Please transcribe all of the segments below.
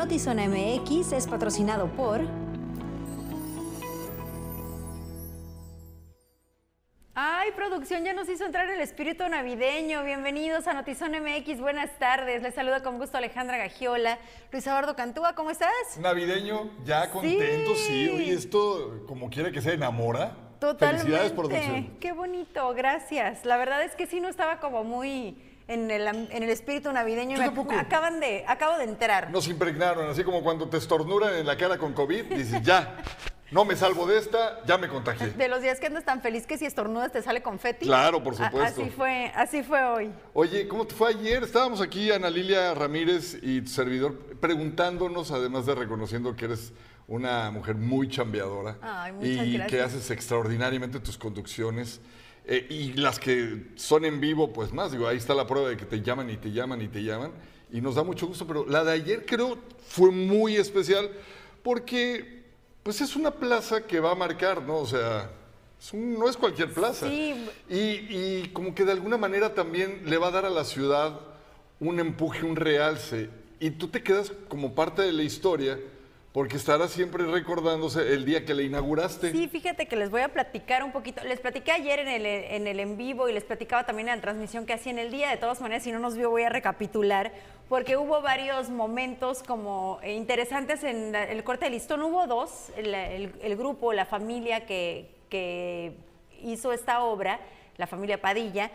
Notizona MX es patrocinado por... Ay, producción ya nos hizo entrar el espíritu navideño. Bienvenidos a Notizón MX. Buenas tardes. Les saluda con gusto Alejandra Gagiola. Luis Eduardo Cantúa, ¿cómo estás? Navideño, ya contento, sí. Oye, esto, como quiera que se enamora. Totalmente. Felicidades, producción. Qué bonito, gracias. La verdad es que sí no estaba como muy en el, en el espíritu navideño. Yo Me- tampoco. me acaban de, acabo de entrar. Nos impregnaron, así como cuando te estornuran en la cara con COVID, dices, ya, no me salvo de esta, ya me contagié. De los días que andas tan feliz que si estornudas te sale confeti. Claro, por A- supuesto. Así fue, así fue hoy. Oye, ¿cómo te fue ayer? Estábamos aquí, Ana Lilia Ramírez y tu servidor, preguntándonos, además de reconociendo que eres una mujer muy chambeadora Ay, y que haces extraordinariamente tus conducciones. Eh, y las que son en vivo, pues más, digo, ahí está la prueba de que te llaman y te llaman y te llaman. Y nos da mucho gusto, pero la de ayer creo fue muy especial porque, pues es una plaza que va a marcar, ¿no? O sea, es un- no es cualquier plaza. Sí. Y, y como que de alguna manera también le va a dar a la ciudad un empuje, un realce. Y tú te quedas como parte de la historia porque estarás siempre recordándose el día que la inauguraste. Sí, fíjate que les voy a platicar un poquito. Les platiqué ayer en el, en el en vivo y les platicaba también en la transmisión que hacía en el día. De todas maneras, si no nos vio, voy a recapitular, porque hubo varios momentos como interesantes en la- el corte de listón. Hubo dos, el, el- grupo, la familia que hizo esta obra, la familia Padilla,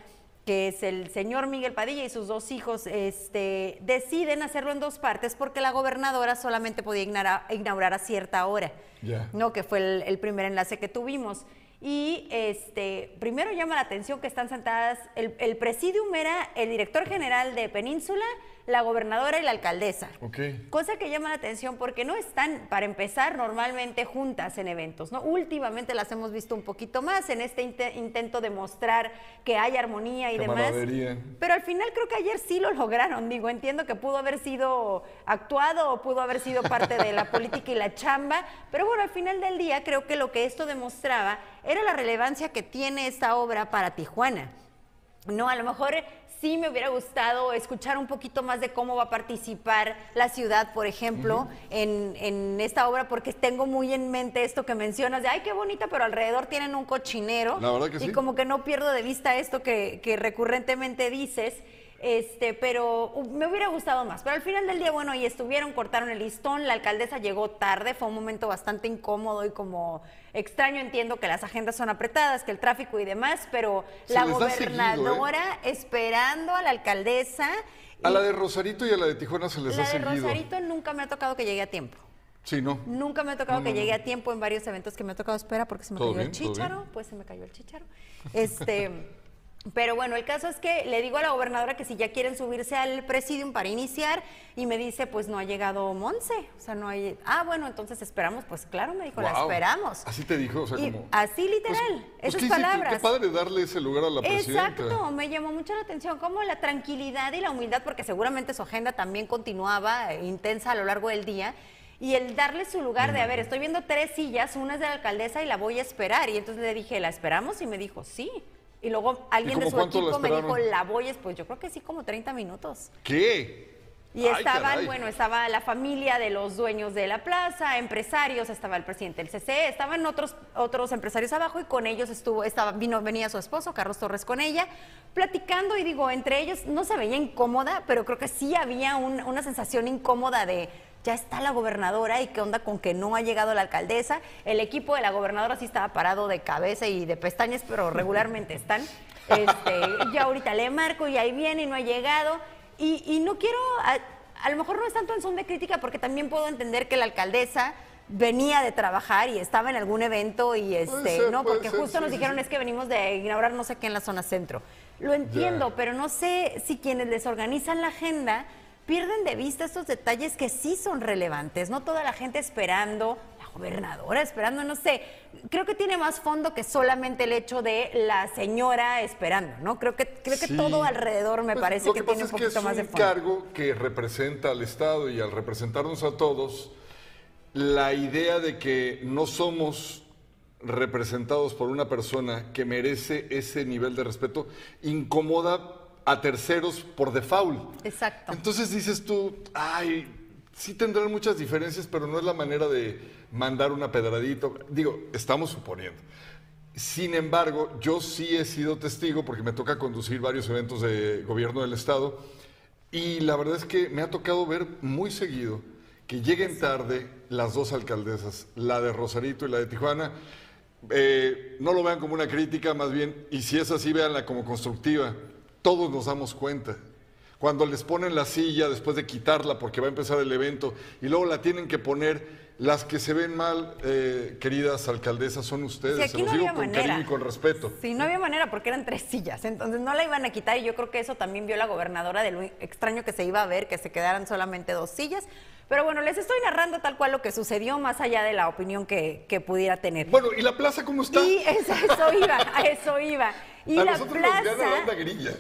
que es el señor Miguel Padilla y sus dos hijos, este, deciden hacerlo en dos partes porque la gobernadora solamente podía inaugurar a cierta hora. Ya. ¿no? Que fue el, el primer enlace que tuvimos. Y este, primero llama la atención que están sentadas, el, el presidium era el director general de Península, la gobernadora y la alcaldesa. Ok. Cosa que llama la atención porque no están, para empezar, normalmente juntas en eventos, ¿no? Últimamente las hemos visto un poquito más en este inte- intento de mostrar que hay armonía y demás. Pero al final creo que ayer sí lo lograron. Digo, entiendo que pudo haber sido actuado o pudo haber sido parte de la política y la chamba. Pero bueno, al final del día creo que lo que esto demostraba era la relevancia que tiene esta obra para Tijuana. No, a lo mejor sí me hubiera gustado escuchar un poquito más de cómo va a participar la ciudad, por ejemplo, en, en esta obra, porque tengo muy en mente esto que mencionas de, ay, qué bonita, pero alrededor tienen un cochinero. La verdad que y sí. como que no pierdo de vista esto que, que recurrentemente dices. Este, pero uh, me hubiera gustado más. Pero al final del día, bueno, ahí estuvieron, cortaron el listón, la alcaldesa llegó tarde, fue un momento bastante incómodo y como extraño. Entiendo que las agendas son apretadas, que el tráfico y demás, pero Se la seguido, ¿eh? gobernadora esperando a la alcaldesa. A la de Rosarito y a la de Tijuana se les la ha de seguido. Rosarito nunca me ha tocado que llegue a tiempo. Sí, ¿no? Nunca me ha tocado No, que no, llegue no. a tiempo en varios eventos que me ha tocado espera porque se me ¿Todo cayó el chícharo, pues se me cayó el chícharo. Este, pero bueno, el caso es que le digo a la gobernadora que si ya quieren subirse al presidium para iniciar y me dice, pues no ha llegado Monse, o sea, no hay, ah, bueno, entonces esperamos, pues claro, me dijo, la esperamos. Así te dijo, o sea, Y como... así literal, Pues- pues esas qué- qué- palabras. Qué padre darle ese lugar a la presidenta. Exacto, me llamó mucho la atención como la tranquilidad y la humildad, porque seguramente su agenda también continuaba eh, intensa a lo largo del día. Y el darle su lugar de, a ver, estoy viendo tres sillas, una es de la alcaldesa y la voy a esperar. Y entonces le dije, ¿la esperamos? Y me dijo, sí. Y luego alguien de su equipo me dijo, la voy a Pues yo creo que sí, como 30 minutos. ¿Qué? Y estaban, bueno, estaba la familia de los dueños de la plaza, empresarios, estaba el presidente del CCE, estaban otros, otros empresarios abajo y con ellos estuvo, estaba, vino, venía su esposo, Carlos Torres, con ella, platicando y digo, entre ellos no se veía incómoda, pero creo que sí había un- una sensación incómoda de ya está la gobernadora y qué onda con que no ha llegado la alcaldesa. El equipo de la gobernadora sí estaba parado de cabeza y de pestañas, pero regularmente están. Este, yo ahorita le marco y ahí viene y no ha llegado. Y, y no quiero, a, a lo mejor no es tanto en son de crítica, porque también puedo entender que la alcaldesa venía de trabajar y estaba en algún evento y este, ser, no, porque ser, justo sí, nos dijeron sí. es que venimos de inaugurar no sé qué en la zona centro. Lo entiendo, pero no sé si quienes les organizan la agenda pierden de vista estos detalles que sí son relevantes, no toda la gente esperando, la gobernadora esperando, no sé, creo que tiene más fondo que solamente el hecho de la señora esperando, ¿no? Creo que creo que Sí. todo alrededor me Pues, parece que, tiene un es que poquito es más de un fondo. cargo que representa al Estado y al representarnos a todos, la idea de que no somos representados por una persona que merece ese nivel de respeto incomoda a terceros por default. Exacto. Entonces dices tú, ay, sí tendrán muchas diferencias, pero no es la manera de mandar una pedradita. Digo, estamos suponiendo. Sin embargo, yo sí he sido testigo, porque me toca conducir varios eventos de gobierno del Estado, y la verdad es que me ha tocado ver muy seguido que lleguen tarde las dos alcaldesas, la de Rosarito y la de Tijuana. Eh, no lo vean como una crítica, más bien, y si es así, véanla como constructiva. Todos nos damos cuenta. Cuando les ponen la silla después de quitarla porque va a empezar el evento y luego la tienen que poner, las que se ven mal, eh, queridas alcaldesas, son ustedes. Sí, se los no digo con manera. cariño y con respeto. Sí, no había manera porque eran tres sillas, entonces no la iban a quitar y yo creo que eso también vio la gobernadora de lo extraño que se iba a ver, que se quedaran solamente dos sillas. Pero bueno, les estoy narrando tal cual lo que sucedió, más allá de la opinión que, que pudiera tener. Bueno, ¿y la plaza cómo está? Y eso iba, a eso iba. Y A la plaza,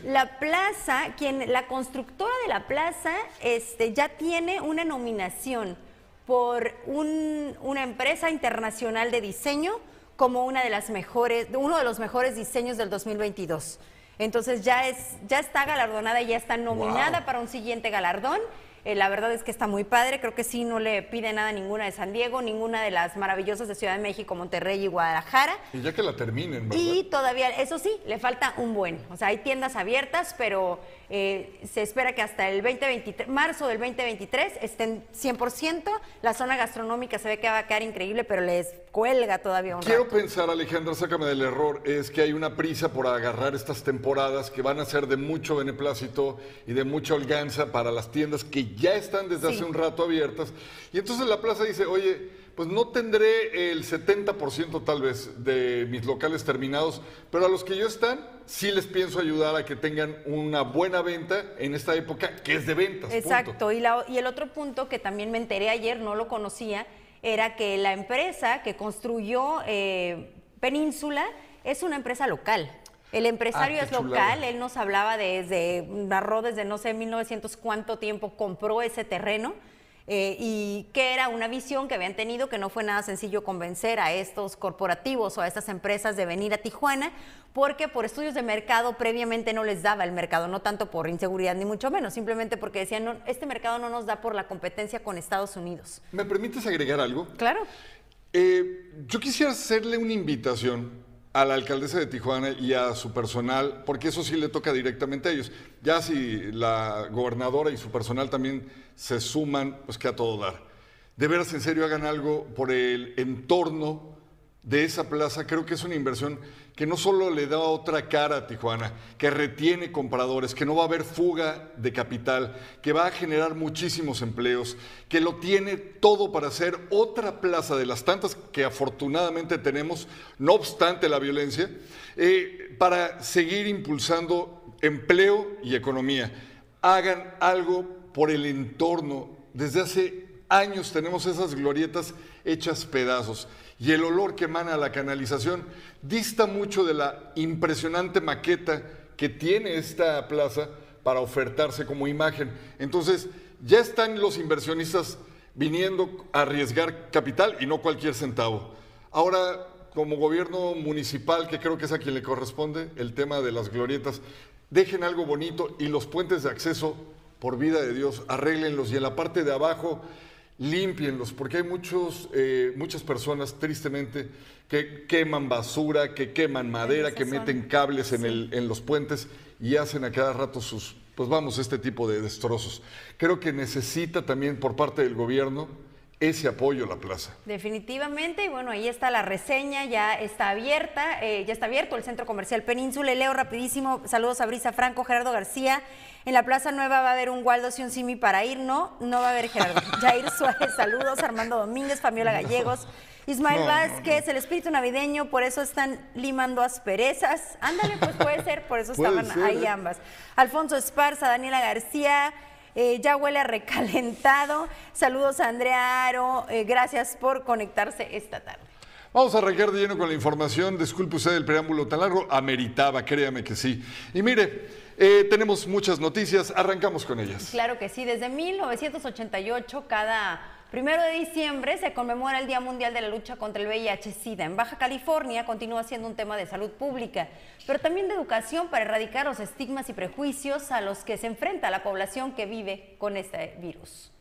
la plaza, quien, la constructora de la plaza, este, ya tiene una nominación por un- una empresa internacional de diseño como una de las mejores, uno de los mejores diseños del 2022. Entonces ya es, ya está galardonada y ya está nominada Wow. para un siguiente galardón. Eh, la verdad es que está muy padre, creo que sí no le pide nada a ninguna de San Diego, ninguna de las maravillosas de Ciudad de México, Monterrey y Guadalajara. Y ya que la terminen, ¿verdad? Y todavía, eso sí, le falta un buen. O sea, hay tiendas abiertas, pero eh, se espera que hasta el 2023, marzo del 2023 estén 100%. La zona gastronómica se ve que va a quedar increíble, pero les cuelga todavía un Quiero rato. pensar, Alejandra, sácame del error, es que hay una prisa por agarrar estas temporadas que van a ser de mucho beneplácito y de mucha holganza para las tiendas que ya están desde Sí. hace un rato abiertas. Y entonces la plaza dice, oye, pues no tendré el 70% tal vez de mis locales terminados, pero a los que yo están, sí les pienso ayudar a que tengan una buena venta en esta época que es de ventas. punto. Exacto. Y, la- y el otro punto que también me enteré ayer, no lo conocía, era que la empresa que construyó eh, Península es una empresa local. El empresario Ah, qué es local, chulada. él nos hablaba desde, narró desde no sé, 1900 cuánto tiempo compró ese terreno eh, y que era una visión que habían tenido que no fue nada sencillo convencer a estos corporativos o a estas empresas de venir a Tijuana porque por estudios de mercado previamente no les daba el mercado, no tanto por inseguridad ni mucho menos, simplemente porque decían, no, este mercado no nos da por la competencia con Estados Unidos. ¿Me permites agregar algo? Claro. Eh, yo quisiera hacerle una invitación a la alcaldesa de Tijuana y a su personal, porque eso sí le toca directamente a ellos. Ya si la gobernadora y su personal también se suman, pues que a todo dar. De veras, en serio, hagan algo por el entorno de esa plaza. Creo que es una inversión que no solo le da otra cara a Tijuana, que retiene compradores, que no va a haber fuga de capital, que va a generar muchísimos empleos, que lo tiene todo para ser otra plaza de las tantas que afortunadamente tenemos, no obstante la violencia, eh, para seguir impulsando empleo y economía. Hagan algo por el entorno. Desde hace años tenemos esas glorietas hechas pedazos y el olor que emana la canalización dista mucho de la impresionante maqueta que tiene esta plaza para ofertarse como imagen. Entonces, ya están los inversionistas viniendo a arriesgar capital y no cualquier centavo. Ahora, como gobierno municipal, que creo que es a quien le corresponde, el tema de las glorietas, dejen algo bonito y los puentes de acceso, por vida de Dios, arréglenlos y en la parte de abajo límpienlos, porque hay muchos, eh, muchas personas, tristemente, que queman basura, que queman madera, que meten cables en, el- en los puentes y hacen a cada rato sus, pues vamos, este tipo de destrozos. Creo que necesita también por parte del gobierno ese apoyo a la plaza. Definitivamente, y bueno, ahí está la reseña, ya está abierta, eh, ya está abierto el Centro Comercial Península. Y leo rapidísimo, saludos a Brisa Franco, Gerardo García. En la Plaza Nueva va a haber un Waldo y un Simi para ir, no, no va a haber Gerardo. Jair Suárez, saludos, Armando Domínguez, Fabiola Gallegos. Ismael No, no, Vázquez, el espíritu navideño, por eso están limando asperezas. Ándale, pues puede ser, por eso estaban ser, ahí ¿eh? ambas. Alfonso Esparza, Daniela García, eh, ya huele a recalentado. Saludos a Andrea Aro, eh, gracias por conectarse esta tarde. Vamos a arrancar de lleno con la información. Disculpe usted el preámbulo tan largo. Ameritaba, créame que sí. Y mire, eh, tenemos muchas noticias. Arrancamos con ellas. Claro que sí, desde 1988 cada primero de diciembre se conmemora el Día Mundial de la Lucha contra el VIH-Sida. En Baja California continúa siendo un tema de salud pública, pero también de educación para erradicar los estigmas y prejuicios a los que se enfrenta la población que vive con este virus.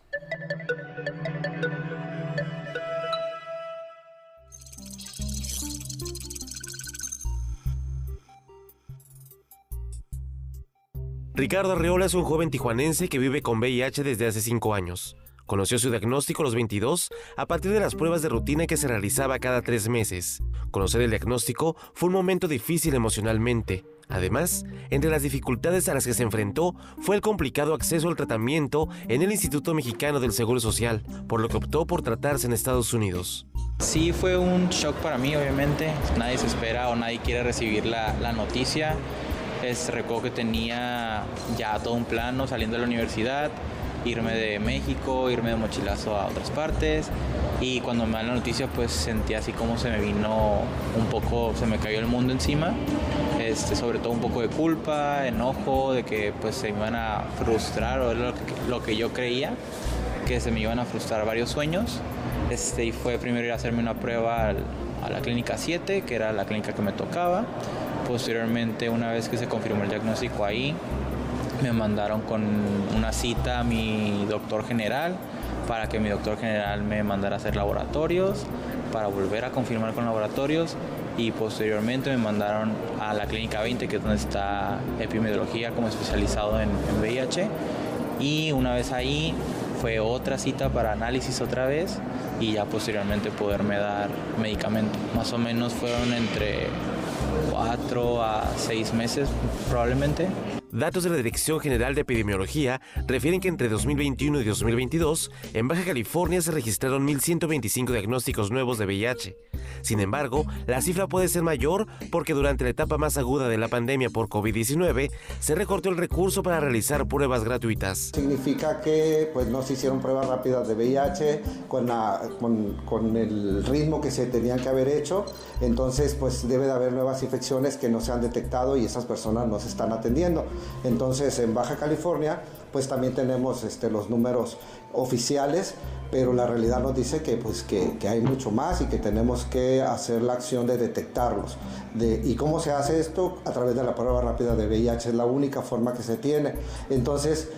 Ricardo Arreola es un joven tijuanense que vive con VIH desde hace cinco años. Conoció su diagnóstico a los 22 a partir de las pruebas de rutina que se realizaba cada tres meses. Conocer el diagnóstico fue un momento difícil emocionalmente. Además, entre las dificultades a las que se enfrentó fue el complicado acceso al tratamiento en el Instituto Mexicano del Seguro Social, por lo que optó por tratarse en Estados Unidos. Sí, fue un shock para mí, obviamente. Nadie se espera o nadie quiere recibir la, la noticia. Es, recuerdo que tenía ya todo un plano saliendo de la universidad, irme de México, irme de mochilazo a otras partes. Y cuando me dan la noticia, pues sentí así como se me vino un poco, se me cayó el mundo encima. Este, sobre todo un poco de culpa, enojo, de que pues se me iban a frustrar, o lo que, lo que yo creía, que se me iban a frustrar varios sueños. Este, y fue primero ir a hacerme una prueba al, a la clínica 7, que era la clínica que me tocaba. Posteriormente, una vez que se confirmó el diagnóstico ahí, me mandaron con una cita a mi doctor general para que mi doctor general me mandara a hacer laboratorios, para volver a confirmar con laboratorios y posteriormente me mandaron a la clínica 20, que es donde está epidemiología como especializado en, en VIH. Y una vez ahí fue otra cita para análisis otra vez y ya posteriormente poderme dar medicamento. Más o menos fueron entre 4 a 6 meses probablemente. Datos de la Dirección General de Epidemiología refieren que entre 2021 y 2022, en Baja California se registraron 1.125 diagnósticos nuevos de VIH. Sin embargo, la cifra puede ser mayor porque durante la etapa más aguda de la pandemia por COVID-19, se recortó el recurso para realizar pruebas gratuitas. Significa que pues, no se hicieron pruebas rápidas de VIH con, la, con, el ritmo que se tenían que haber hecho, entonces pues debe de haber nuevas infecciones que no se han detectado y esas personas no se están atendiendo. Entonces, en Baja California, pues también tenemos este, los números oficiales, pero la realidad nos dice que, pues, que, hay mucho más y que tenemos que hacer la acción de detectarlos. De, ¿Y cómo se hace esto? A través de la prueba rápida de VIH, es la única forma que se tiene. Entonces,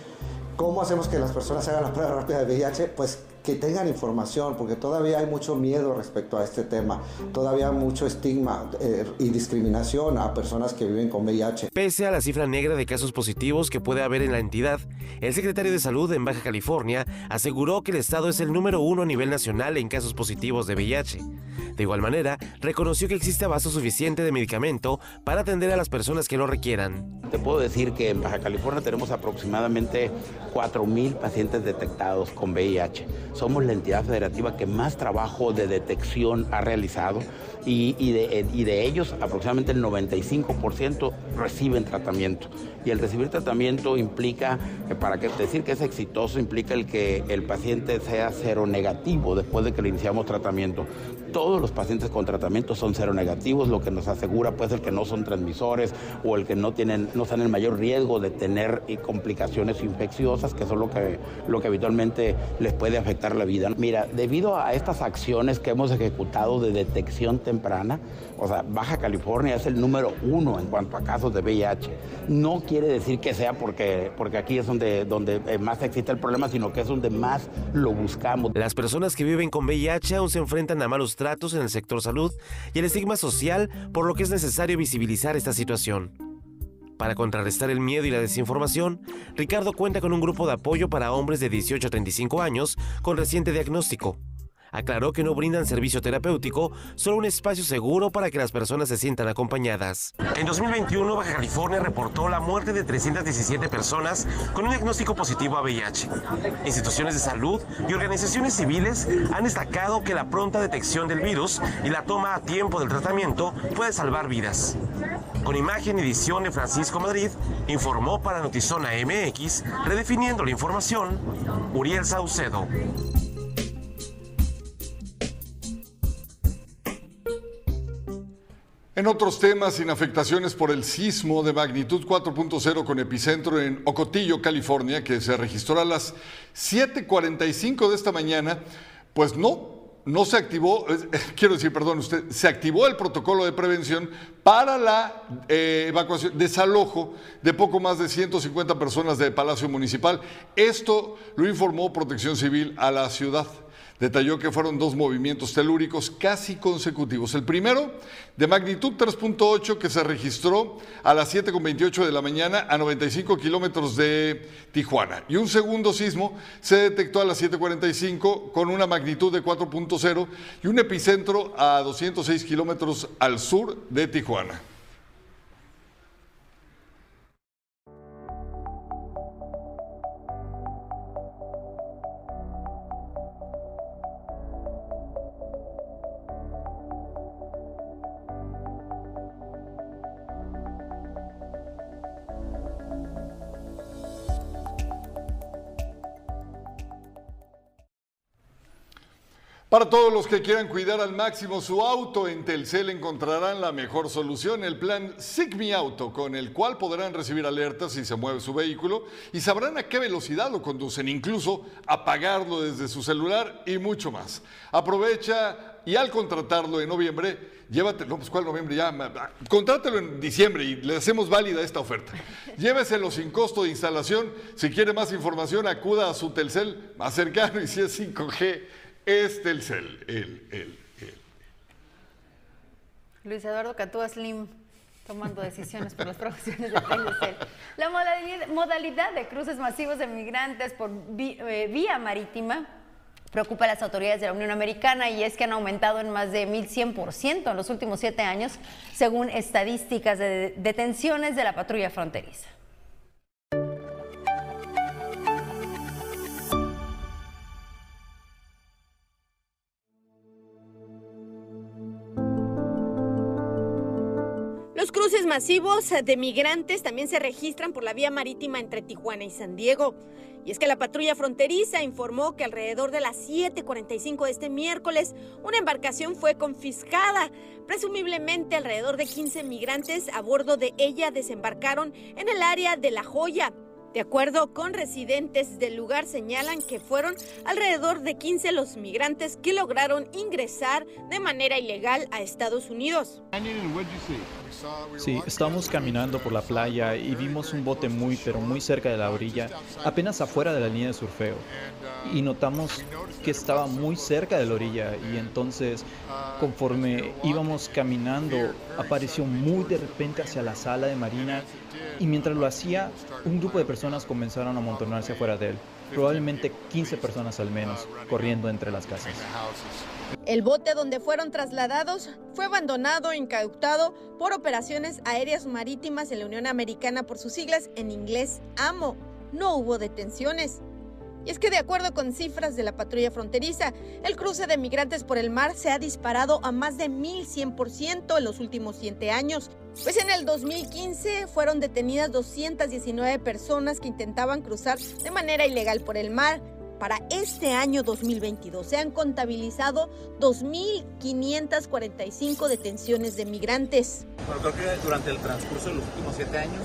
¿cómo hacemos que las personas hagan la prueba rápida de VIH? Pues que tengan información, porque todavía hay mucho miedo respecto a este tema, todavía mucho estigma eh, y discriminación a personas que viven con VIH. Pese a la cifra negra de casos positivos que puede haber en la entidad, el secretario de Salud en Baja California aseguró que el estado es el número uno a nivel nacional en casos positivos de VIH. De igual manera, reconoció que existe abasto suficiente de medicamento para atender a las personas que lo requieran. Te puedo decir que en Baja California tenemos aproximadamente 4.000 pacientes detectados con VIH. Somos la entidad federativa que más trabajo de detección ha realizado y, y, de, ellos aproximadamente el 95% reciben tratamiento. Y el recibir tratamiento implica, para que decir que es exitoso, implica el que el paciente sea cero negativo después de que le iniciamos tratamiento. Todos los pacientes con tratamiento son cero negativos, lo que nos asegura pues el que no son transmisores o el que no tienen, no están en mayor riesgo de tener complicaciones infecciosas, que son lo que, lo que habitualmente les puede afectar la vida. Mira, debido a estas acciones que hemos ejecutado de detección temprana, o sea, Baja California es el número uno en cuanto a casos de VIH. No quiere decir que sea porque, porque aquí es donde, donde más existe el problema, sino que es donde más lo buscamos. Las personas que viven con VIH aún se enfrentan a malos tratos en el sector salud y el estigma social, por lo que es necesario visibilizar esta situación. Para contrarrestar el miedo y la desinformación, Ricardo cuenta con un grupo de apoyo para hombres de 18 a 35 años con reciente diagnóstico. Aclaró que no brindan servicio terapéutico, solo un espacio seguro para que las personas se sientan acompañadas. En 2021, Baja California reportó la muerte de 317 personas con un diagnóstico positivo a VIH. Instituciones de salud y organizaciones civiles han destacado que la pronta detección del virus y la toma a tiempo del tratamiento puede salvar vidas. Con imagen y edición de Francisco Madrid, informó para Notizona MX, redefiniendo la información, Uriel Saucedo. En otros temas, sin afectaciones por el sismo de magnitud 4.0 con epicentro en Ocotillo, California, que se registró a las 7.45 de esta mañana, pues no, no se activó, quiero decir, perdón, usted, se activó el protocolo de prevención para la eh, evacuación, desalojo de poco más de 150 personas de Palacio Municipal. Esto lo informó Protección Civil a la ciudad. Detalló que fueron dos movimientos telúricos casi consecutivos. El primero, de magnitud 3.8, que se registró a las 7.28 de la mañana a 95 kilómetros de Tijuana. Y un segundo sismo se detectó a las 7.45 con una magnitud de 4.0 y un epicentro a 206 kilómetros al sur de Tijuana. Para todos los que quieran cuidar al máximo su auto, en Telcel encontrarán la mejor solución, el plan SIGMI Auto, con el cual podrán recibir alertas si se mueve su vehículo y sabrán a qué velocidad lo conducen, incluso apagarlo desde su celular y mucho más. Aprovecha y al contratarlo en noviembre, llévate, no, pues cuál noviembre ya, contrátelo en diciembre y le hacemos válida esta oferta. Lléveselo sin costo de instalación. Si quiere más información, acuda a su Telcel más cercano y si es 5G es Telcel, el, el. Luis Eduardo Catúa Slim tomando decisiones por las profesiones de Telcel. La modalidad, modalidad de cruces masivos de migrantes por eh, vía marítima preocupa a las autoridades de la Unión Americana y es que han aumentado en más de 1.100% en los últimos siete años, según estadísticas de detenciones de la patrulla fronteriza. Los cruces masivos de migrantes también se registran por la vía marítima entre Tijuana y San Diego. Y es que la patrulla fronteriza informó que alrededor de las 7.45 de este miércoles una embarcación fue confiscada. Presumiblemente alrededor de 15 migrantes a bordo de ella desembarcaron en el área de La Joya. De acuerdo con residentes del lugar, señalan que fueron alrededor de 15 los migrantes que lograron ingresar de manera ilegal a Estados Unidos. Sí, estábamos caminando por la playa y vimos un bote muy, pero muy cerca de la orilla, apenas afuera de la línea de surfeo. Y notamos que estaba muy cerca de la orilla y entonces, conforme íbamos caminando, apareció muy de repente hacia la sala de marina y mientras lo hacía, un grupo de personas comenzaron a amontonarse afuera de él, probablemente 15 personas al menos, corriendo entre las casas. El bote donde fueron trasladados fue abandonado e incautado por operaciones aéreas marítimas en la Unión Americana por sus siglas en inglés AMO. No hubo detenciones. Y es que de acuerdo con cifras de la patrulla fronteriza, el cruce de migrantes por el mar se ha disparado a más de 1100% en los últimos 7 años. Pues en el 2015 fueron detenidas 219 personas que intentaban cruzar de manera ilegal por el mar. Para este año 2022 se han contabilizado 2.545 detenciones de migrantes. Bueno, creo que durante el transcurso de los últimos siete años,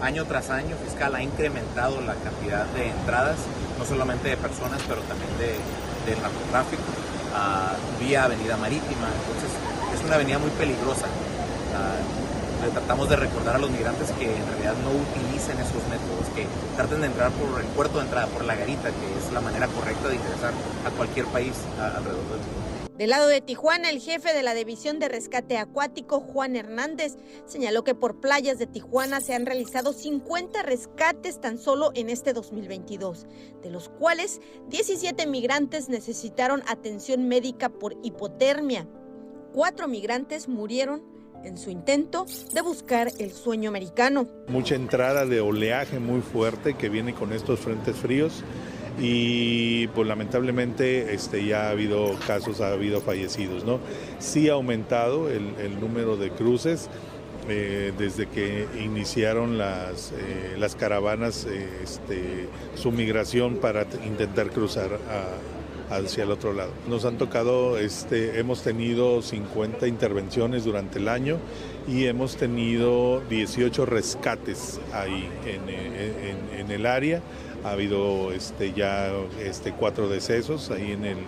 año tras año, Fiscal ha incrementado la cantidad de entradas no solamente de personas, pero también de, del narcotráfico, vía avenida marítima. Entonces, es una avenida muy peligrosa. le tratamos de recordar a los migrantes que en realidad no utilicen esos métodos, que traten de entrar por el puerto de entrada, por la garita, que es la manera correcta de ingresar a cualquier país alrededor del mundo. Del lado de Tijuana, el jefe de la División de Rescate Acuático, Juan Hernández, señaló que por playas de Tijuana se han realizado 50 rescates tan solo en este 2022, de los cuales 17 migrantes necesitaron atención médica por hipotermia. Cuatro migrantes murieron en su intento de buscar el sueño americano. Mucha entrada de oleaje muy fuerte que viene con estos frentes fríos y pues lamentablemente este, ya ha habido casos, ha habido fallecidos. ¿no? Sí ha aumentado el, número de cruces. Eh, desde que iniciaron las, eh, las caravanas este, su migración para intentar cruzar hacia el otro lado. Nos han tocado, este, hemos tenido 50 intervenciones durante el año y hemos tenido 18 rescates ahí en, en el área ha habido este, ya este, cuatro decesos ahí en el,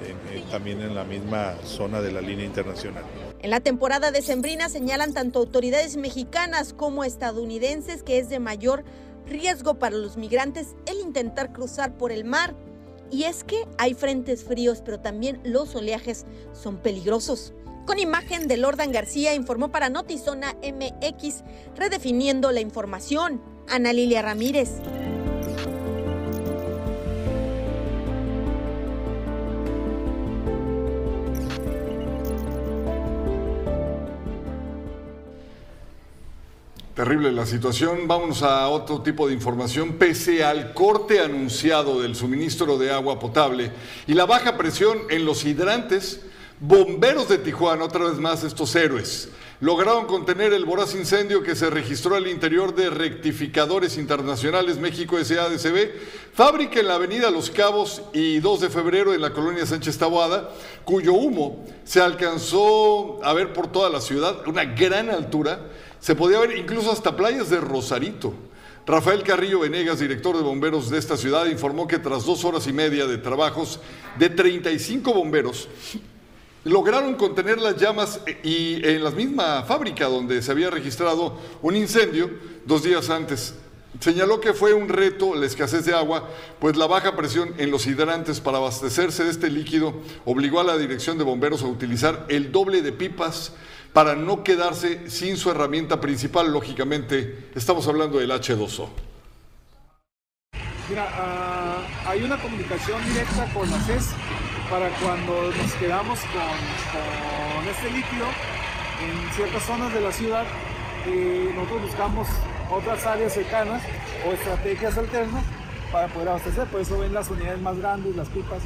también en la misma zona de la línea internacional. En la temporada decembrina señalan tanto autoridades mexicanas como estadounidenses que es de mayor riesgo para los migrantes el intentar cruzar por el mar. Y es que hay frentes fríos, pero también los oleajes son peligrosos. Con imagen de Lordan García informó para Notizona MX, redefiniendo la información. Ana Lilia Ramírez. Terrible la situación. Vámonos a otro tipo de información. Pese al corte anunciado del suministro de agua potable y la baja presión en los hidrantes, bomberos de Tijuana, otra vez más estos héroes, lograron contener el voraz incendio que se registró al interior de Rectificadores Internacionales México SADCB, fábrica en la avenida Los Cabos y 2 de febrero en la colonia Sánchez Taboada, cuyo humo se alcanzó a ver por toda la ciudad, una gran altura se podía ver incluso hasta playas de Rosarito. Rafael Carrillo Venegas, director de bomberos de esta ciudad, informó que tras dos horas y media de trabajos de 35 bomberos, lograron contener las llamas y en la misma fábrica donde se había registrado un incendio dos días antes. Señaló que fue un reto la escasez de agua, pues la baja presión en los hidrantes para abastecerse de este líquido obligó a la dirección de bomberos a utilizar el doble de pipas para no quedarse sin su herramienta principal, lógicamente, estamos hablando del H2O. Mira, uh, hay una comunicación directa con la CES para cuando nos quedamos con, con este líquido en ciertas zonas de la ciudad, eh, nosotros buscamos otras áreas cercanas o estrategias alternas para poder abastecer. Por eso ven las unidades más grandes, las pipas,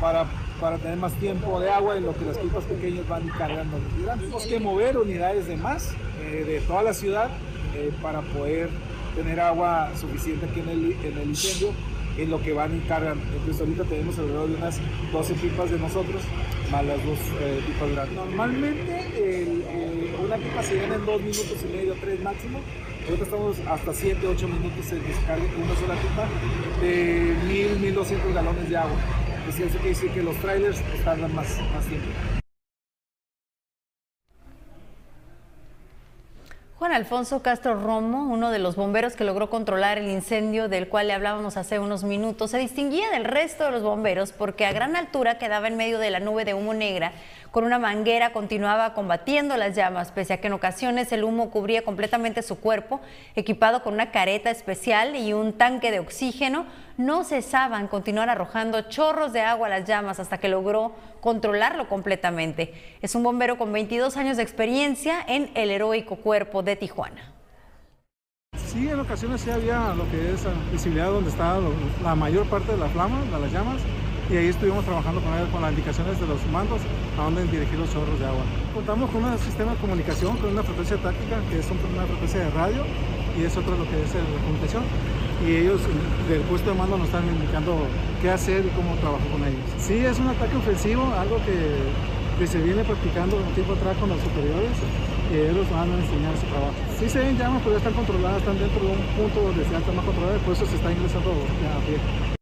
para para tener más tiempo de agua en lo que las pipas pequeñas van cargando. Tenemos que mover unidades de más eh, de toda la ciudad eh, para poder tener agua suficiente aquí en el, en el, incendio en lo que van y cargan. Entonces ahorita tenemos alrededor de unas 12 pipas de nosotros más las dos eh, pipas grandes. Normalmente el, una pipa se llena en 2 minutos y medio, 3 máximo. Ahorita estamos hasta 7, 8 minutos en descarga una sola pipa de 1000, 1200 galones de agua pues eso quiere decir que los trailers tardan más, más tiempo. Juan Alfonso Castro Romo, uno de los bomberos que logró controlar el incendio del cual le hablábamos hace unos minutos, se distinguía del resto de los bomberos porque a gran altura quedaba en medio de la nube de humo negra con una manguera continuaba combatiendo las llamas, pese a que en ocasiones el humo cubría completamente su cuerpo, equipado con una careta especial y un tanque de oxígeno, no cesaban continuar arrojando chorros de agua a las llamas hasta que logró controlarlo completamente. Es un bombero con 22 años de experiencia en el heroico cuerpo de Tijuana. Sí, en ocasiones sí había lo que es visibilidad donde estaba la mayor parte de la flama, de las llamas, y ahí estuvimos trabajando con las indicaciones de los mandos a dónde dirigir los chorros de agua. Contamos con un sistema de comunicación, con una frecuencia táctica que es una frecuencia de radio y es otro lo que es la comunicación. Y ellos del puesto de mando nos están indicando qué hacer y cómo trabajar con ellos. Sí, es un ataque ofensivo, algo que, se viene practicando un tiempo atrás con los superiores y ellos van a enseñar su trabajo. Sí se ven llamas, pero ya están controladas, están dentro de un punto donde se está más controlado por eso se está ingresando ya a pie.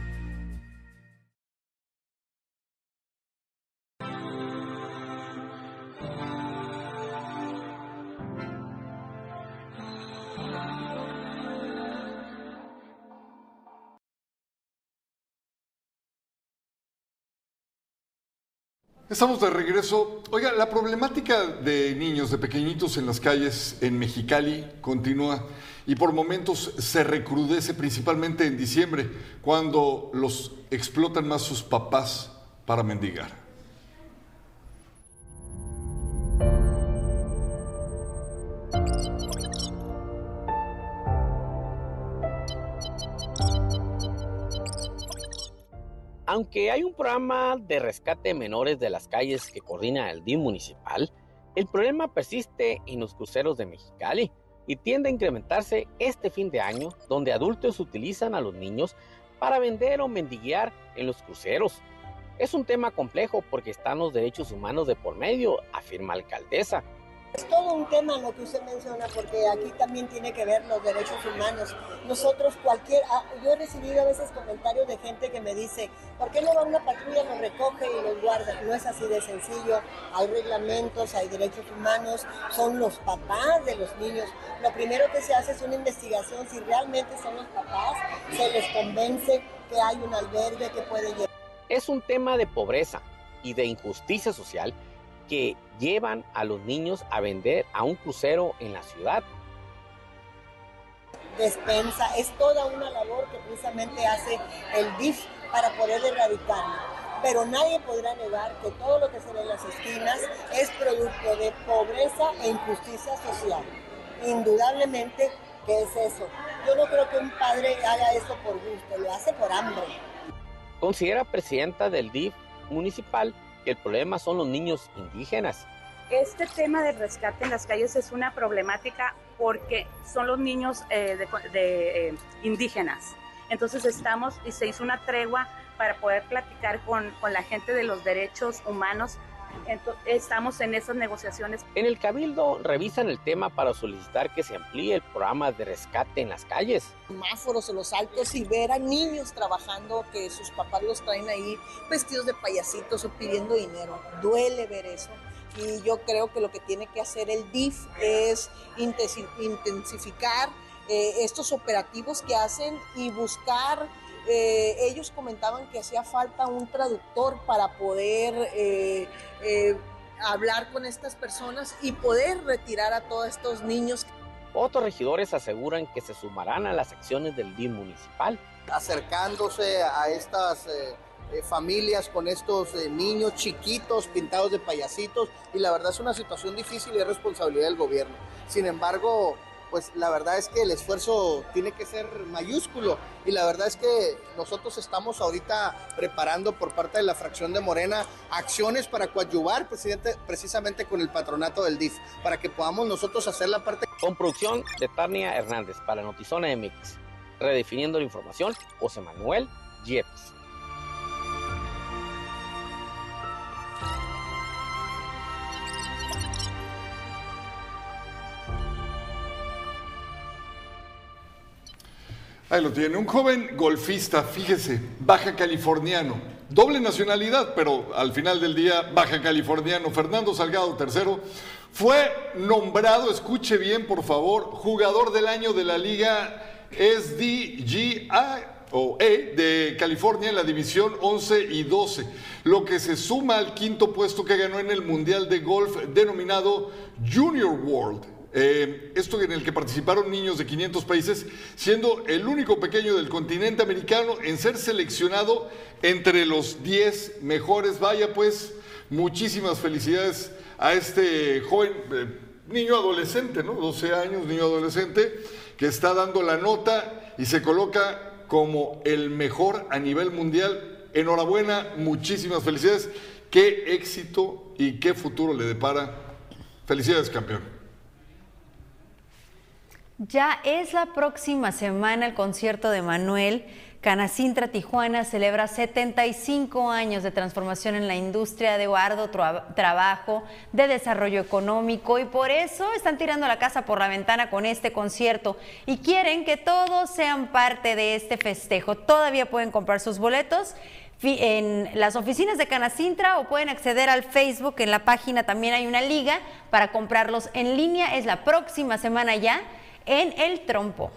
Estamos de regreso. Oiga, la problemática de niños, de pequeñitos en las calles en Mexicali continúa y por momentos se recrudece principalmente en diciembre, cuando los explotan más sus papás para mendigar. Aunque hay un programa de rescate de menores de las calles que coordina el DIM municipal, el problema persiste en los cruceros de Mexicali y tiende a incrementarse este fin de año, donde adultos utilizan a los niños para vender o mendiguear en los cruceros. Es un tema complejo porque están los derechos humanos de por medio, afirma la alcaldesa. Es todo un tema lo que usted menciona, porque aquí también tiene que ver los derechos humanos. Nosotros, cualquier. Ah, yo he recibido a veces comentarios de gente que me dice: ¿por qué no va una patrulla, los recoge y los guarda? No es así de sencillo. Hay reglamentos, hay derechos humanos, son los papás de los niños. Lo primero que se hace es una investigación si realmente son los papás, se les convence que hay un albergue que puede llevar. Es un tema de pobreza y de injusticia social que llevan a los niños a vender a un crucero en la ciudad. Despensa, es toda una labor que precisamente hace el DIF para poder erradicarlo. Pero nadie podrá negar que todo lo que se ve en las esquinas es producto de pobreza e injusticia social. Indudablemente que es eso. Yo no creo que un padre haga eso por gusto, lo hace por hambre. Considera presidenta del DIF municipal el problema son los niños indígenas. Este tema del rescate en las calles es una problemática porque son los niños eh, eh, indígenas. Entonces estamos y se hizo una tregua para poder platicar con, con la gente de los derechos humanos estamos en esas negociaciones. En el Cabildo revisan el tema para solicitar que se amplíe el programa de rescate en las calles. Semáforos en los altos y ver a niños trabajando que sus papás los traen ahí vestidos de payasitos o pidiendo dinero. Duele ver eso. Y yo creo que lo que tiene que hacer el DIF es intensificar eh, estos operativos que hacen y buscar eh, ellos comentaban que hacía falta un traductor para poder eh, eh, hablar con estas personas y poder retirar a todos estos niños. Otros regidores aseguran que se sumarán a las acciones del DIN municipal. Acercándose a estas familias con estos niños chiquitos pintados de payasitos y la verdad es una situación difícil y es responsabilidad del gobierno. Sin embargo, pues la verdad es que el esfuerzo tiene que ser mayúsculo y la verdad es que nosotros estamos ahorita preparando por parte de la fracción de Morena acciones para coadyuvar presidente, precisamente con el patronato del DIF, para que podamos nosotros hacer la parte... Con producción de Tarnia Hernández para Notizona MX, redefiniendo la información, José Manuel Yepes. Ahí lo tiene, un joven golfista, fíjese, baja californiano, doble nacionalidad, pero al final del día baja californiano, Fernando Salgado III, fue nombrado, escuche bien por favor, jugador del año de la liga SDGA o E de California en la división 11 y 12, lo que se suma al quinto puesto que ganó en el Mundial de Golf denominado Junior World eh, esto en el que participaron niños de 500 países, siendo el único pequeño del continente americano en ser seleccionado entre los 10 mejores. Vaya pues, muchísimas felicidades a este joven, eh, niño adolescente, ¿no? 12 años, niño adolescente, que está dando la nota y se coloca como el mejor a nivel mundial. Enhorabuena, muchísimas felicidades. Qué éxito y qué futuro le depara. Felicidades, campeón. Ya es la próxima semana el concierto de Manuel. Canacintra Tijuana celebra 75 años de transformación en la industria de guardo, trabajo, de desarrollo económico y por eso están tirando la casa por la ventana con este concierto y quieren que todos sean parte de este festejo. Todavía pueden comprar sus boletos en las oficinas de Canacintra o pueden acceder al Facebook, en la página también hay una liga para comprarlos en línea, es la próxima semana ya en el trompo.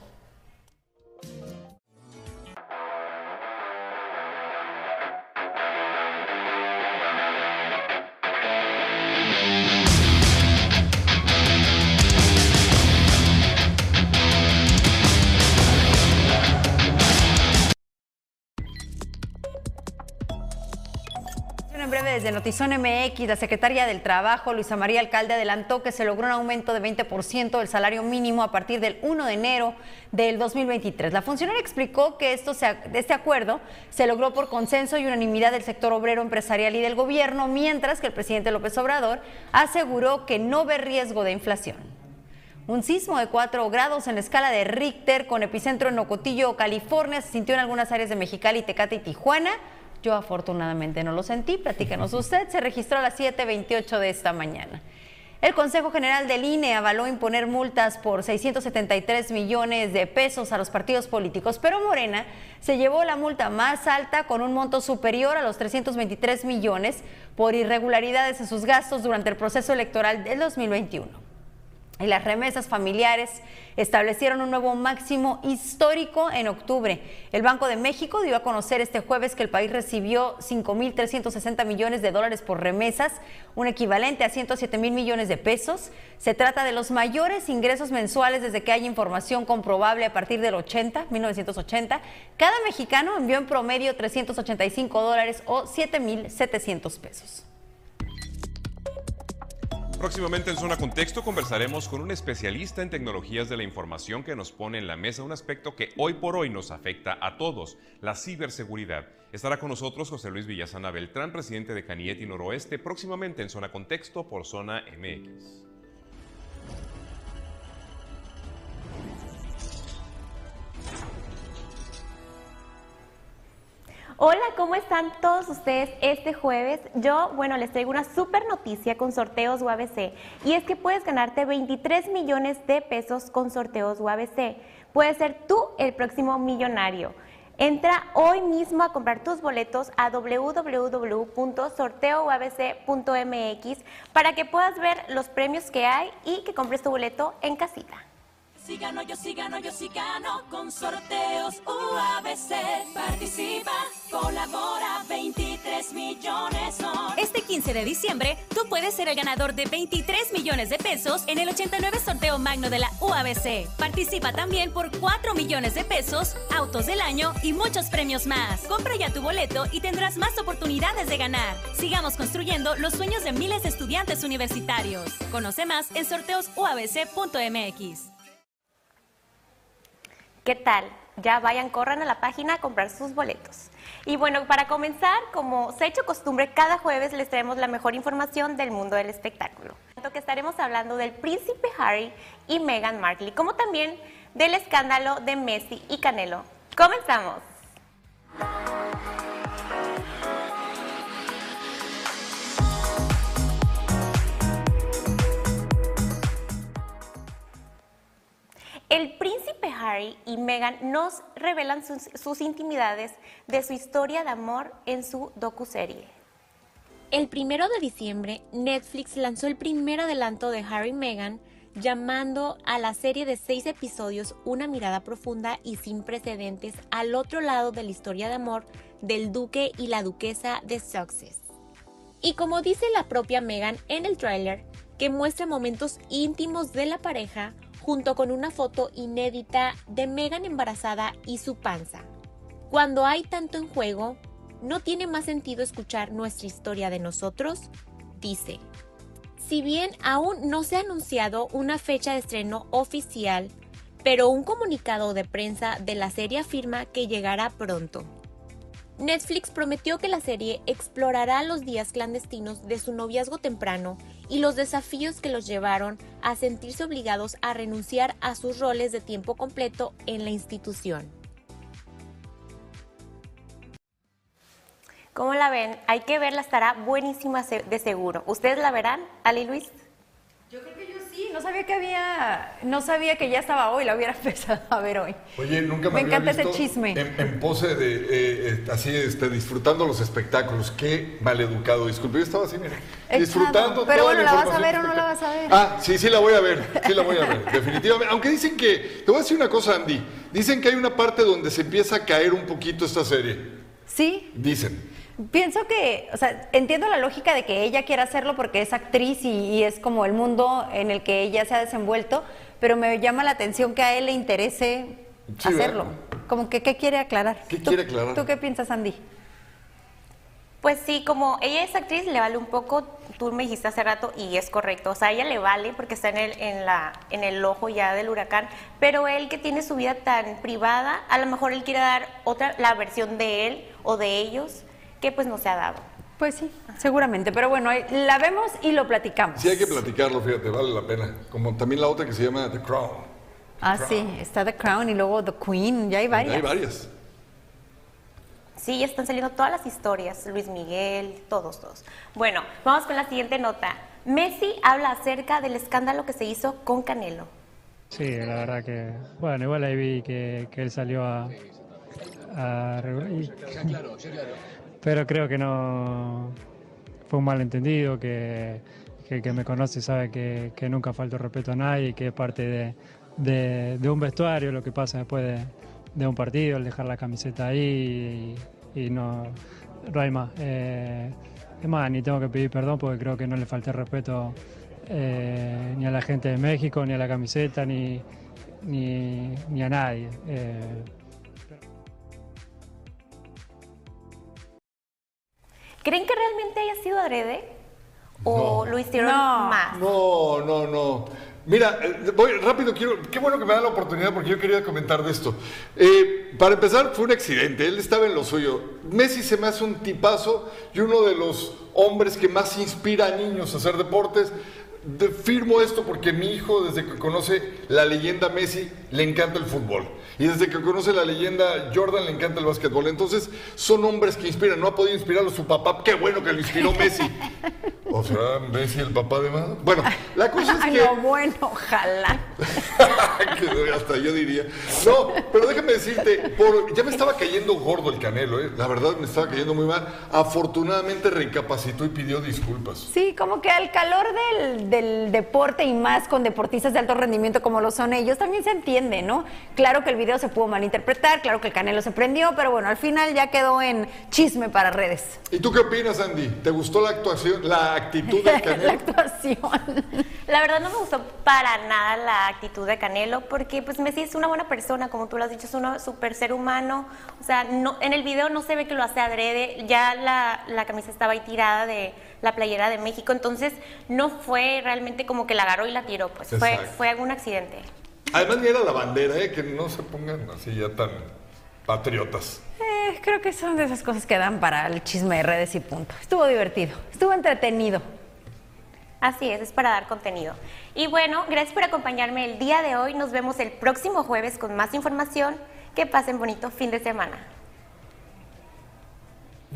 Breve desde Notizón MX, la secretaria del Trabajo, Luisa María Alcalde, adelantó que se logró un aumento de 20% del salario mínimo a partir del 1 de enero del 2023. La funcionaria explicó que esto este acuerdo se logró por consenso y unanimidad del sector obrero empresarial y del gobierno, mientras que el presidente López Obrador aseguró que no ve riesgo de inflación. Un sismo de 4 grados en la escala de Richter con epicentro en Ocotillo, California, se sintió en algunas áreas de Mexicali, Tecate y Tijuana. Yo afortunadamente no lo sentí, platícanos usted, se registró a las 7.28 de esta mañana. El Consejo General del INE avaló imponer multas por 673 millones de pesos a los partidos políticos, pero Morena se llevó la multa más alta con un monto superior a los 323 millones por irregularidades en sus gastos durante el proceso electoral del 2021 y las remesas familiares establecieron un nuevo máximo histórico en octubre. El Banco de México dio a conocer este jueves que el país recibió 5.360 millones de dólares por remesas, un equivalente a 107 mil millones de pesos. Se trata de los mayores ingresos mensuales desde que hay información comprobable a partir del 80, 1980. Cada mexicano envió en promedio 385 dólares o 7.700 pesos. Próximamente en Zona Contexto conversaremos con un especialista en tecnologías de la información que nos pone en la mesa un aspecto que hoy por hoy nos afecta a todos, la ciberseguridad. Estará con nosotros José Luis Villasana Beltrán, presidente de Caniet y Noroeste, próximamente en Zona Contexto por Zona MX. Hola, ¿cómo están todos ustedes este jueves? Yo, bueno, les traigo una súper noticia con sorteos UABC y es que puedes ganarte 23 millones de pesos con sorteos UABC. Puedes ser tú el próximo millonario. Entra hoy mismo a comprar tus boletos a www.sorteouabc.mx para que puedas ver los premios que hay y que compres tu boleto en casita sí gano, yo sí gano, yo sí gano con sorteos UABC. Participa, colabora, 23 millones. Este 15 de diciembre, tú puedes ser el ganador de 23 millones de pesos en el 89 sorteo magno de la UABC. Participa también por 4 millones de pesos, autos del año y muchos premios más. Compra ya tu boleto y tendrás más oportunidades de ganar. Sigamos construyendo los sueños de miles de estudiantes universitarios. Conoce más en sorteosuabc.mx. ¿Qué tal? Ya vayan, corran a la página a comprar sus boletos. Y bueno, para comenzar, como se ha hecho costumbre, cada jueves les traemos la mejor información del mundo del espectáculo. Tanto que estaremos hablando del príncipe Harry y Meghan Markle, como también del escándalo de Messi y Canelo. Comenzamos. El príncipe Harry y Meghan nos revelan sus, intimidades de su historia de amor en su docuserie. El primero de diciembre, Netflix lanzó el primer adelanto de Harry y Meghan, llamando a la serie de seis episodios Una mirada profunda y sin precedentes al otro lado de la historia de amor del duque y la duquesa de Sussex. Y como dice la propia Meghan en el tráiler, que muestra momentos íntimos de la pareja, junto con una foto inédita de Megan embarazada y su panza. Cuando hay tanto en juego, ¿no tiene más sentido escuchar nuestra historia de nosotros? Dice. Si bien aún no se ha anunciado una fecha de estreno oficial, pero un comunicado de prensa de la serie afirma que llegará pronto. Netflix prometió que la serie explorará los días clandestinos de su noviazgo temprano y los desafíos que los llevaron a sentirse obligados a renunciar a sus roles de tiempo completo en la institución. ¿Cómo la ven? Hay que verla, estará buenísima de seguro. ¿Ustedes la verán, Ali Luis? Yo creo que yo sí, no sabía que había, no sabía que ya estaba hoy, la hubiera empezado a ver hoy. Oye, nunca me, me encanta ese chisme. En, pose de, eh, eh, así, este, disfrutando los espectáculos. Qué maleducado, disculpe, yo estaba así, mira, disfrutando Pero bueno, la, ¿la vas a ver o no la vas a ver? Ah, sí, sí la voy a ver, sí la voy a ver, definitivamente. Aunque dicen que, te voy a decir una cosa, Andy, dicen que hay una parte donde se empieza a caer un poquito esta serie. Sí. Dicen. Pienso que, o sea, entiendo la lógica de que ella quiera hacerlo porque es actriz y, es como el mundo en el que ella se ha desenvuelto, pero me llama la atención que a él le interese hacerlo. Como que, ¿qué quiere aclarar? ¿Qué quiere aclarar? ¿Tú qué piensas, Andy? Pues sí, como ella es actriz, le vale un poco, tú me dijiste hace rato, y es correcto, o sea, a ella le vale porque está en el, en, la, en el ojo ya del huracán, pero él que tiene su vida tan privada, a lo mejor él quiere dar otra, la versión de él o de ellos, que pues no se ha dado. Pues sí, seguramente, pero bueno, la vemos y lo platicamos. Sí, hay que platicarlo, fíjate, vale la pena. Como también la otra que se llama The Crown. ah, sí, está The Crown y luego The Queen, ya hay varias. Ya hay varias. Sí, ya están saliendo todas las historias, Luis Miguel, todos, todos. Bueno, vamos con la siguiente nota. Messi habla acerca del escándalo que se hizo con Canelo. Sí, la verdad que, bueno, igual ahí vi que, que él salió a... a y- pero creo que no fue un malentendido, que, que que me conoce sabe que, que nunca falto respeto a nadie, que es parte de, de- un vestuario lo que pasa después de, un partido, el dejar la camiseta ahí y, no, no. Eh, es más, ni tengo que pedir perdón porque creo que no le falté respeto eh, ni a la gente de México, ni a la camiseta, ni, ni, ni a nadie. Eh, ¿Creen que realmente haya sido adrede? ¿O lo hicieron más? No, no, no. Mira, eh, voy rápido, quiero. Qué bueno que me da la oportunidad porque yo quería comentar de esto. Eh, para empezar, fue un accidente, él estaba en lo suyo. Messi se me hace un tipazo y uno de los hombres que más inspira a niños a hacer deportes. De- firmo esto porque mi hijo, desde que conoce la leyenda Messi, le encanta el fútbol. Y desde que conoce la leyenda Jordan, le encanta el básquetbol. Entonces, son hombres que inspiran. No ha podido inspirarlo su papá. Qué bueno que lo inspiró Messi. O sea, Messi, el papá de Mado. Bueno, la cosa es que. No, bueno, ojalá. que hasta yo diría. No, pero déjame decirte, por- ya me estaba cayendo gordo el canelo, ¿eh? la verdad me estaba cayendo muy mal. Afortunadamente recapacitó y pidió disculpas. Sí, como que al calor del, del deporte y más con deportistas de alto rendimiento como lo son ellos, también se entiende, ¿no? Claro que el video se pudo malinterpretar, claro que el Canelo se prendió, pero bueno, al final ya quedó en chisme para redes. ¿Y tú qué opinas, Andy? ¿Te gustó la actuación, la actitud La canelo? actuación. La verdad no me gustó para nada la actitud de Canelo porque pues Messi es una buena persona, como tú lo has dicho, es un super ser humano. O sea, no, en el video no se ve que lo hace adrede, ya la, la camisa estaba ahí tirada de la playera de México, entonces no fue realmente como que la agarró y la tiró, pues fue, fue algún accidente. Además, ni era la bandera, ¿eh? que no se pongan así ya tan patriotas. Eh, creo que son de esas cosas que dan para el chisme de redes y punto. Estuvo divertido, estuvo entretenido. Así es, es para dar contenido. Y bueno, gracias por acompañarme el día de hoy. Nos vemos el próximo jueves con más información. Que pasen bonito fin de semana.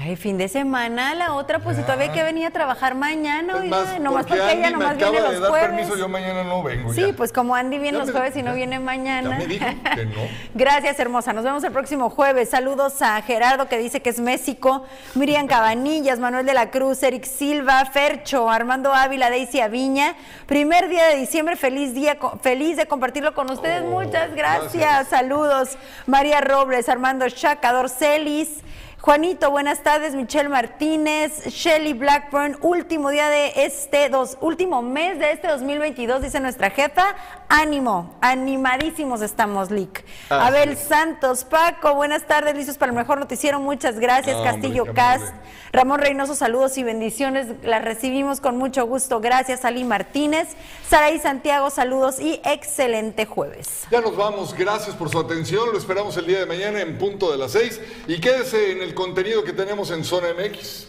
Ay, fin de semana, la otra, pues si todavía hay que venir a trabajar mañana, oiga, más, nomás porque porque ella Andy me nomás viene acaba los de dar jueves. permiso, yo mañana no vengo Sí, ya. pues como Andy viene Ya los me- jueves y no ya- viene mañana. Ya me dijo que no. Gracias, hermosa. Nos vemos el próximo jueves. Saludos a Gerardo, que dice que es México, Miriam Cabanillas, Manuel de la Cruz, Eric Silva, Fercho, Armando Ávila, Daisy Aviña. Primer día de diciembre, feliz día, feliz de compartirlo con ustedes. Muchas gracias. gracias. Saludos. María Robles, Armando Chaca, Dorcelis. Juanito, buenas tardes. Michelle Martínez, Shelly Blackburn, último día de este, dos, último mes de este 2022, dice nuestra jefa. Ánimo, animadísimos estamos, Lick. Así Abel. Santos, Paco, buenas tardes, listos para el mejor noticiero. Muchas gracias, No, Castillo hombre, Cast. Ramón Reynoso, saludos y bendiciones. Las recibimos con mucho gusto. Gracias, Ali Martínez. Saraí Santiago, saludos y excelente jueves. Ya nos vamos, gracias por su atención, lo esperamos el día de mañana en punto de las 6 y quédese en el contenido que tenemos en Zona MX.